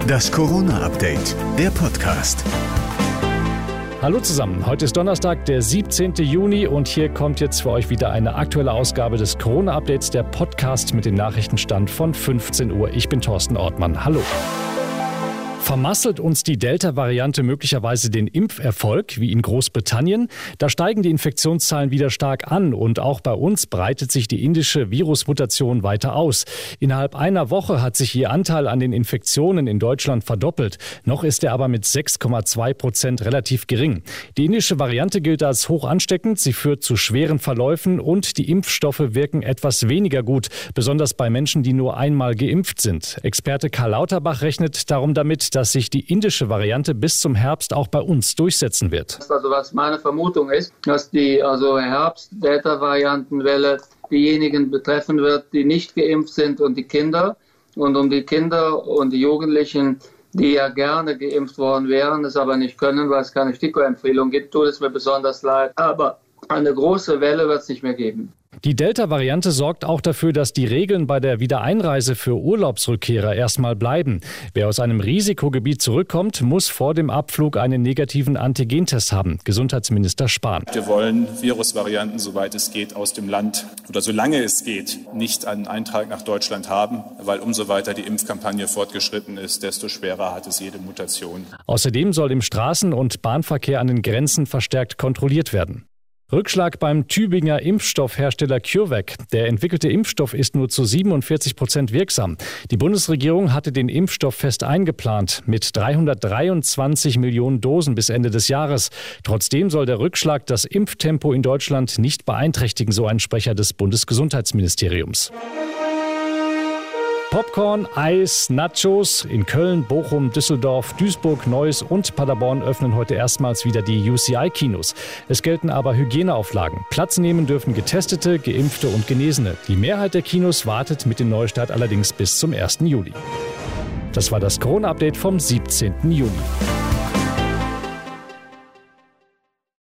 Das Corona-Update, der Podcast. Hallo zusammen, heute ist Donnerstag, der 17. Juni und hier kommt jetzt für euch wieder eine aktuelle Ausgabe des Corona-Updates, der Podcast mit dem Nachrichtenstand von 15 Uhr. Ich bin Thorsten Ortmann. Hallo. Vermasselt uns die Delta-Variante möglicherweise den Impferfolg, wie in Großbritannien? Da steigen die Infektionszahlen wieder stark an und auch bei uns breitet sich die indische Virusmutation weiter aus. Innerhalb einer Woche hat sich ihr Anteil an den Infektionen in Deutschland verdoppelt. Noch ist er aber mit 6,2 Prozent relativ gering. Die indische Variante gilt als hoch ansteckend. Sie führt zu schweren Verläufen und die Impfstoffe wirken etwas weniger gut, besonders bei Menschen, die nur einmal geimpft sind. Experte Karl Lauterbach rechnet darum damit, dass sich die indische Variante bis zum Herbst auch bei uns durchsetzen wird. Also was meine Vermutung ist, dass die also Herbst-Delta-Variantenwelle diejenigen betreffen wird, die nicht geimpft sind und die Kinder. Und um die Kinder und die Jugendlichen, die ja gerne geimpft worden wären, es aber nicht können, weil es keine STIKO-Empfehlung gibt, tut es mir besonders leid. Aber eine große Welle wird es nicht mehr geben. Die Delta-Variante sorgt auch dafür, dass die Regeln bei der Wiedereinreise für Urlaubsrückkehrer erstmal bleiben. Wer aus einem Risikogebiet zurückkommt, muss vor dem Abflug einen negativen Antigentest haben. Gesundheitsminister Spahn. Wir wollen Virusvarianten, soweit es geht, aus dem Land oder solange es geht, nicht einen Eintrag nach Deutschland haben, weil umso weiter die Impfkampagne fortgeschritten ist, desto schwerer hat es jede Mutation. Außerdem soll im Straßen- und Bahnverkehr an den Grenzen verstärkt kontrolliert werden. Rückschlag beim Tübinger Impfstoffhersteller CureVac. Der entwickelte Impfstoff ist nur zu 47 Prozent wirksam. Die Bundesregierung hatte den Impfstoff fest eingeplant mit 323 Millionen Dosen bis Ende des Jahres. Trotzdem soll der Rückschlag das Impftempo in Deutschland nicht beeinträchtigen, so ein Sprecher des Bundesgesundheitsministeriums. Popcorn, Eis, Nachos. In Köln, Bochum, Düsseldorf, Duisburg, Neuss und Paderborn öffnen heute erstmals wieder die UCI-Kinos. Es gelten aber Hygieneauflagen. Platz nehmen dürfen Getestete, Geimpfte und Genesene. Die Mehrheit der Kinos wartet mit dem Neustart allerdings bis zum 1. Juli. Das war das Corona-Update vom 17. Juni.